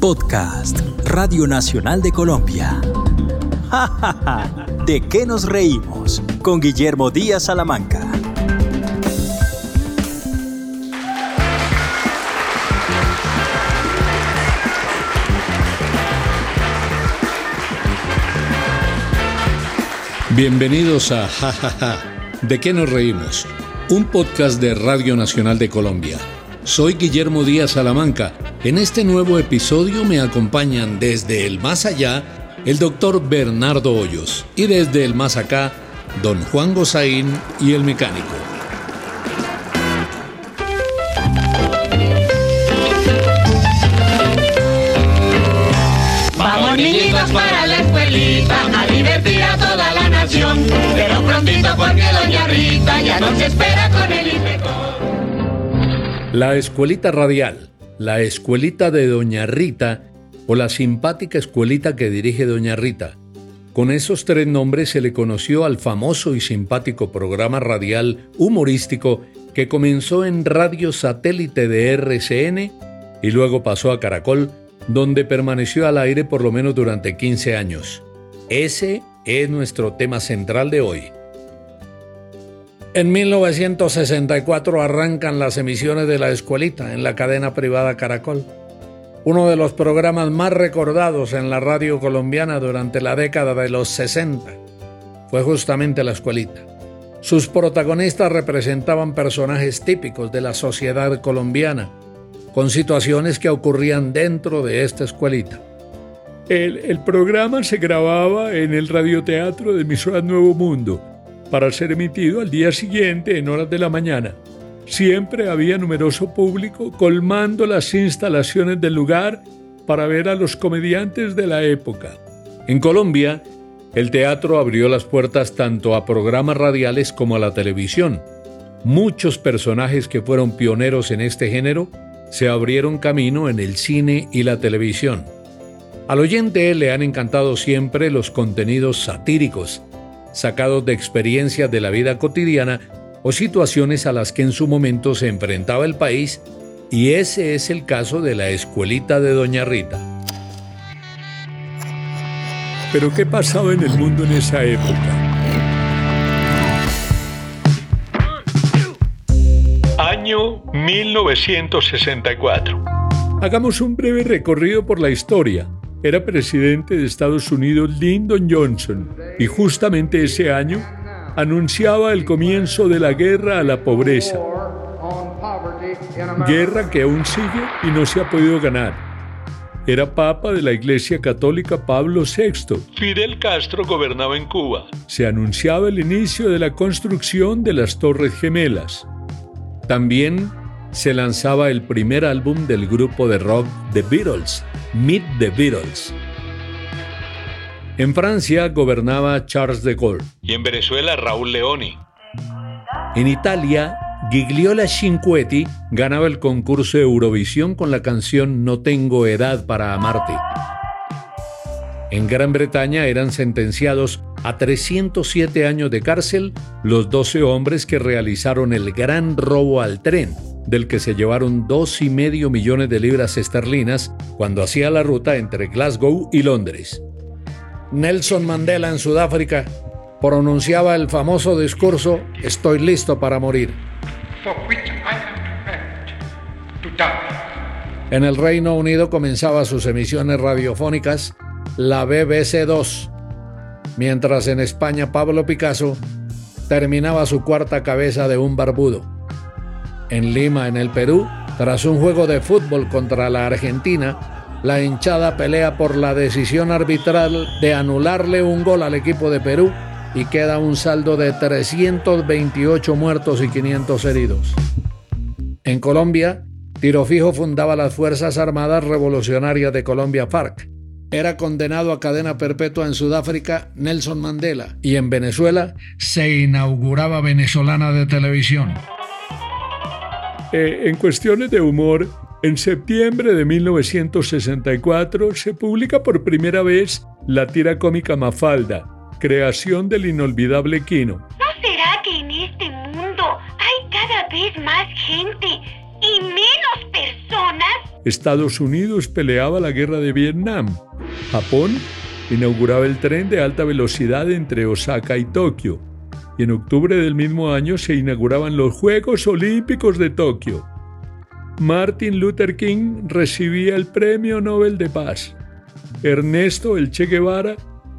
Podcast Radio Nacional de Colombia. ¡Ja, ja, ja! ¿De qué nos reímos? Con Guillermo Díaz Salamanca. Bienvenidos a Ja Ja Ja. ¿De qué nos reímos? Un podcast de Radio Nacional de Colombia. Soy Guillermo Díaz Salamanca. En este nuevo episodio me acompañan desde el más allá el doctor Bernardo Hoyos y desde el más acá don Juan Gozaín y el mecánico. Vamos niñitos para la escuelita a divertir a toda la nación. Pero prontito porque doña Rita ya nos espera con el inspector. La escuelita radial, la escuelita de doña Rita o la simpática escuelita que dirige doña Rita. Con esos tres nombres se le conoció al famoso y simpático programa radial humorístico que comenzó en Radio Satélite de RCN y luego pasó a Caracol, donde permaneció al aire por lo menos durante 15 años. Ese es nuestro tema central de hoy. En 1964 arrancan las emisiones de La Escuelita en la cadena privada Caracol, uno de los programas más recordados en la radio colombiana durante la década de los 60. Fue justamente La Escuelita. Sus protagonistas representaban personajes típicos de la sociedad colombiana, con situaciones que ocurrían dentro de esta escuelita. El, programa se grababa en el radioteatro de emisora Nuevo Mundo para ser emitido al día siguiente en horas de la mañana. Siempre había numeroso público colmando las instalaciones del lugar para ver a los comediantes de la época. En Colombia, el teatro abrió las puertas tanto a programas radiales como a la televisión. Muchos personajes que fueron pioneros en este género se abrieron camino en el cine y la televisión. Al oyente le han encantado siempre los contenidos satíricos, sacados de experiencias de la vida cotidiana o situaciones a las que en su momento se enfrentaba el país, y ese es el caso de la escuelita de Doña Rita. Pero ¿qué pasaba en el mundo en esa época? Año 1964. Hagamos un breve recorrido por la historia. Era presidente de Estados Unidos Lyndon Johnson y justamente ese año anunciaba el comienzo de la guerra a la pobreza. Guerra que aún sigue y no se ha podido ganar. Era papa de la Iglesia Católica Pablo VI. Fidel Castro gobernaba en Cuba. Se anunciaba el inicio de la construcción de las Torres Gemelas. También se lanzaba el primer álbum del grupo de rock The Beatles, Meet the Beatles. En Francia gobernaba Charles de Gaulle. Y en Venezuela Raúl Leoni. En Italia, Gigliola Cinquetti ganaba el concurso Eurovisión con la canción No tengo edad para amarte. En Gran Bretaña eran sentenciados a 307 años de cárcel los 12 hombres que realizaron el gran robo al tren, del que se llevaron dos y medio millones de libras esterlinas cuando hacía la ruta entre Glasgow y Londres. Nelson Mandela en Sudáfrica pronunciaba el famoso discurso Estoy listo para morir. En el Reino Unido comenzaba sus emisiones radiofónicas la BBC 2, mientras en España Pablo Picasso terminaba su cuarta cabeza de un barbudo. En Lima, en el Perú, tras un juego de fútbol contra la Argentina, la hinchada pelea por la decisión arbitral de anularle un gol al equipo de Perú y queda un saldo de 328 muertos y 500 heridos. En Colombia, Tiro Fijo fundaba las Fuerzas Armadas Revolucionarias de Colombia FARC. Era condenado a cadena perpetua en Sudáfrica Nelson Mandela y en Venezuela se inauguraba Venezolana de Televisión. Eh, en cuestiones de humor, en septiembre de 1964 se publica por primera vez la tira cómica Mafalda, creación del inolvidable Quino. ¿No será que en este mundo hay cada vez más gente y menos personas? Estados Unidos peleaba la guerra de Vietnam. Japón inauguraba el tren de alta velocidad entre Osaka y Tokio. En octubre del mismo año se inauguraban los Juegos Olímpicos de Tokio. Martin Luther King recibía el Premio Nobel de Paz. Ernesto El Che Guevara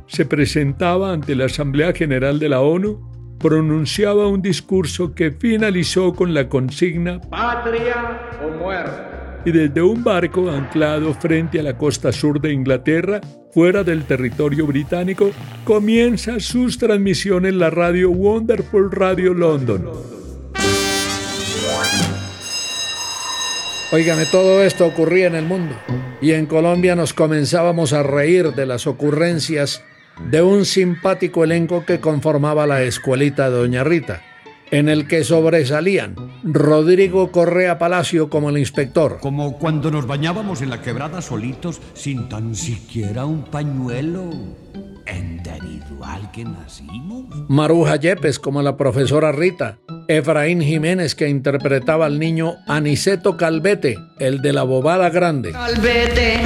se presentaba ante la Asamblea General de la ONU, pronunciaba un discurso que finalizó con la consigna Patria o muerte. Y desde un barco anclado frente a la costa sur de Inglaterra, fuera del territorio británico, comienza sus transmisiones la radio Wonderful Radio London. Óigame, todo esto ocurría en el mundo y en Colombia nos comenzábamos a reír de las ocurrencias de un simpático elenco que conformaba la escuelita de Doña Rita, en el que sobresalían Rodrigo Correa Palacio como el inspector. Como cuando nos bañábamos en la quebrada solitos sin tan siquiera un pañuelo individual que nacimos. Maruja Yepes como la profesora Rita, Efraín Jiménez que interpretaba al niño Aniceto Calvete, el de la bobada grande. Calvete,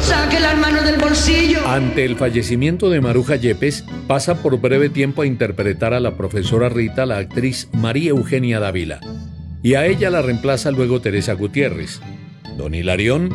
saque las manos del bolsillo. Ante el fallecimiento de Maruja Yepes, pasa por breve tiempo a interpretar a la profesora Rita la actriz María Eugenia Dávila. Y a ella la reemplaza luego Teresa Gutiérrez. Don Hilarión,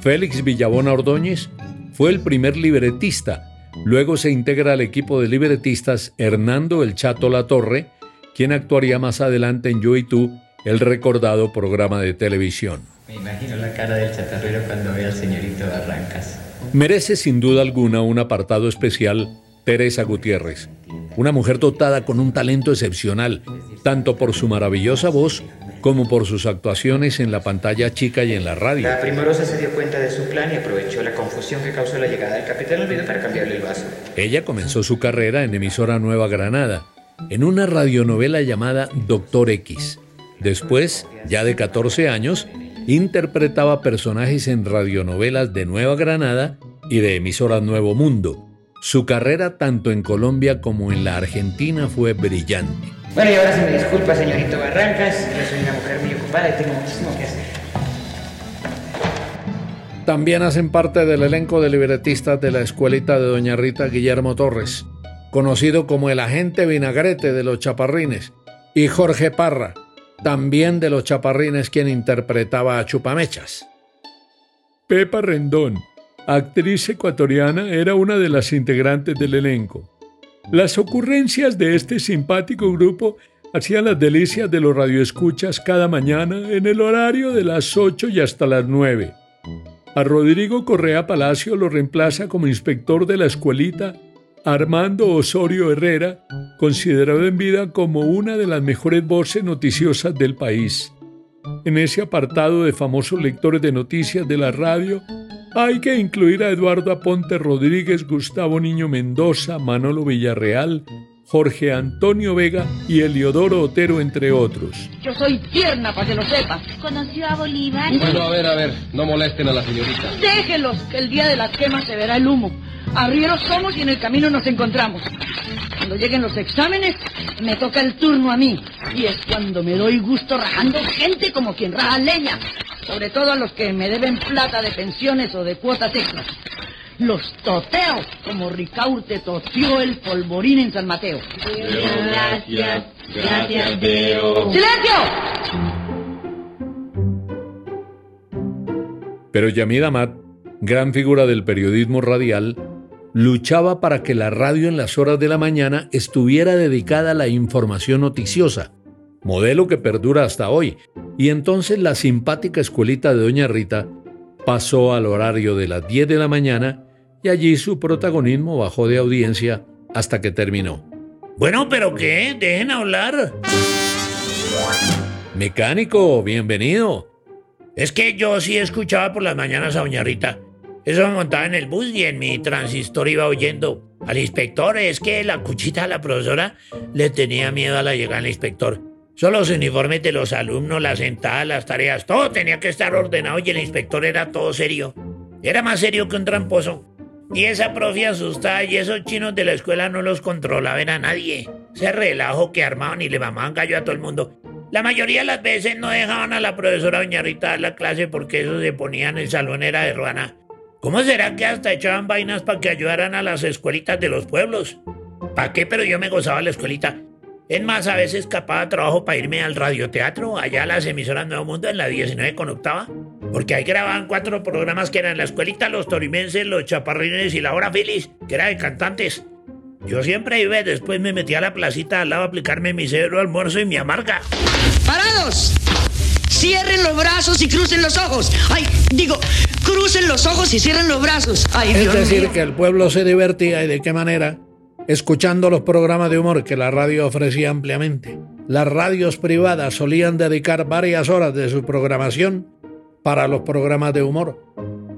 Félix Villabona Ordóñez, fue el primer libretista Luego se integra al equipo de libretistas Hernando El Chato La Torre, quien actuaría más adelante en Yo y Tú, el recordado programa de televisión. Me imagino la cara del chatarrero cuando ve al señorito Barrancas. Merece sin duda alguna un apartado especial Teresa Gutiérrez, una mujer dotada con un talento excepcional, tanto por su maravillosa voz como por sus actuaciones en la pantalla chica y en la radio. La primorosa se dio cuenta de su plan y aprovechó la confusión que causó la llegada del capitán Olvido para cambiarle el vaso. Ella comenzó su carrera en emisora Nueva Granada, en una radionovela llamada Doctor X. Después, ya de 14 años, interpretaba personajes en radionovelas de Nueva Granada y de emisora Nuevo Mundo. Su carrera tanto en Colombia como en la Argentina fue brillante. Bueno, y ahora sí me disculpa, señorito Barrancas. Yo soy una mujer muy ocupada y tengo muchísimo que hacer. También hacen parte del elenco de libretistas de la escuelita de Doña Rita Guillermo Torres, conocido como el agente vinagrete de los chaparrines, y Jorge Parra, también de los chaparrines quien interpretaba a Chupamechas. Pepa Rendón, actriz ecuatoriana, era una de las integrantes del elenco. Las ocurrencias de este simpático grupo hacían las delicias de los radioescuchas cada mañana en el horario de las 8 y hasta las 9. A Rodrigo Correa Palacio lo reemplaza como inspector de la escuelita Armando Osorio Herrera, considerado en vida como una de las mejores voces noticiosas del país. En ese apartado de famosos lectores de noticias de la radio, hay que incluir a Eduardo Aponte Rodríguez, Gustavo Niño Mendoza, Manolo Villarreal, Jorge Antonio Vega y Eliodoro Otero, entre otros. Yo soy tierna, para que lo sepas. ¿Conoció a Bolívar? Bueno, a ver, a ver, no molesten a la señorita. Déjenlos, que el día de las quemas se verá el humo. Arrieros somos y en el camino nos encontramos. Cuando lleguen los exámenes, me toca el turno a mí. Y es cuando me doy gusto rajando gente como quien raja leña sobre todo a los que me deben plata de pensiones o de cuotas extras. Los toteo, como Ricaurte toteó el polvorín en San Mateo. gracias, gracias, Deo. ¡Silencio! Pero Yamid Amat, gran figura del periodismo radial, luchaba para que la radio en las horas de la mañana estuviera dedicada a la información noticiosa, modelo que perdura hasta hoy, y entonces la simpática escuelita de Doña Rita pasó al horario de las 10 de la mañana y allí su protagonismo bajó de audiencia hasta que terminó. Bueno, pero ¿qué? Dejen hablar. Mecánico, bienvenido. Es que yo sí escuchaba por las mañanas a Doña Rita. Eso me montaba en el bus y en mi transistor iba oyendo al inspector. Es que la cuchita a la profesora le tenía miedo a la llegada del inspector. Solo los uniformes de los alumnos, las sentadas, las tareas, todo tenía que estar ordenado y el inspector era todo serio. Era más serio que un tramposo. Y esa profe asustada y esos chinos de la escuela no los controlaban a nadie. Se relajo que armaban y le mamaban gallo a todo el mundo. La mayoría de las veces no dejaban a la profesora Doña Rita dar la clase porque eso se ponía en el salón era de ruana. ¿Cómo será que hasta echaban vainas para que ayudaran a las escuelitas de los pueblos? ¿Para qué? Pero yo me gozaba la escuelita. Es más, a veces escapaba trabajo para irme al radioteatro, allá a las emisoras Nuevo Mundo en la 19 con octava, porque ahí grababan cuatro programas que eran la escuelita, los torimenses, los chaparrines y la hora feliz, que era de cantantes. Yo siempre iba, después me metí a la placita al lado a aplicarme mi cero almuerzo y mi amarga. ¡Parados! Cierren los brazos y crucen los ojos. Ay, digo, crucen los ojos y cierren los brazos. Ay, es Dios decir, mío. que el pueblo se divertía y de qué manera, escuchando los programas de humor que la radio ofrecía ampliamente. Las radios privadas solían dedicar varias horas de su programación para los programas de humor.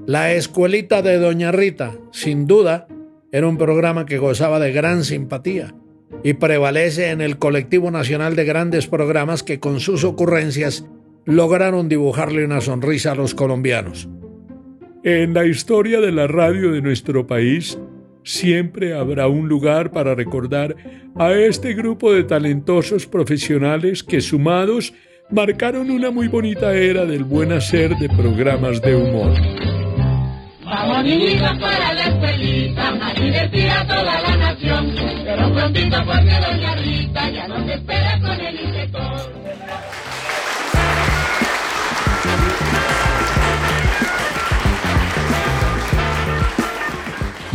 La escuelita de Doña Rita, sin duda, era un programa que gozaba de gran simpatía y prevalece en el colectivo nacional de grandes programas que con sus ocurrencias lograron dibujarle una sonrisa a los colombianos. En la historia de la radio de nuestro país, siempre habrá un lugar para recordar a este grupo de talentosos profesionales que sumados marcaron una muy bonita era del buen hacer de programas de humor. Vamos para toda la nación. Pero prontito porque doña Rita ya espera con el.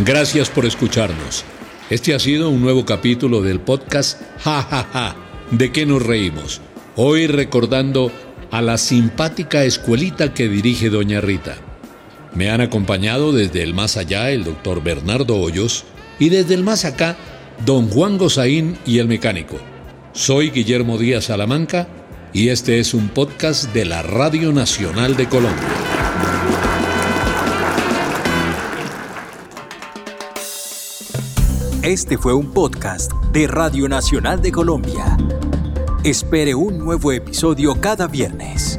Gracias por escucharnos. Este ha sido un nuevo capítulo del podcast Ja Ja Ja. ¿De qué nos reímos? Hoy recordando a la simpática escuelita que dirige Doña Rita. Me han acompañado desde el más allá el doctor Bernardo Hoyos y desde el más acá don Juan Gozaín y el mecánico. Soy Guillermo Díaz Salamanca y este es un podcast de la Radio Nacional de Colombia. Este fue un podcast de Radio Nacional de Colombia. Espere un nuevo episodio cada viernes.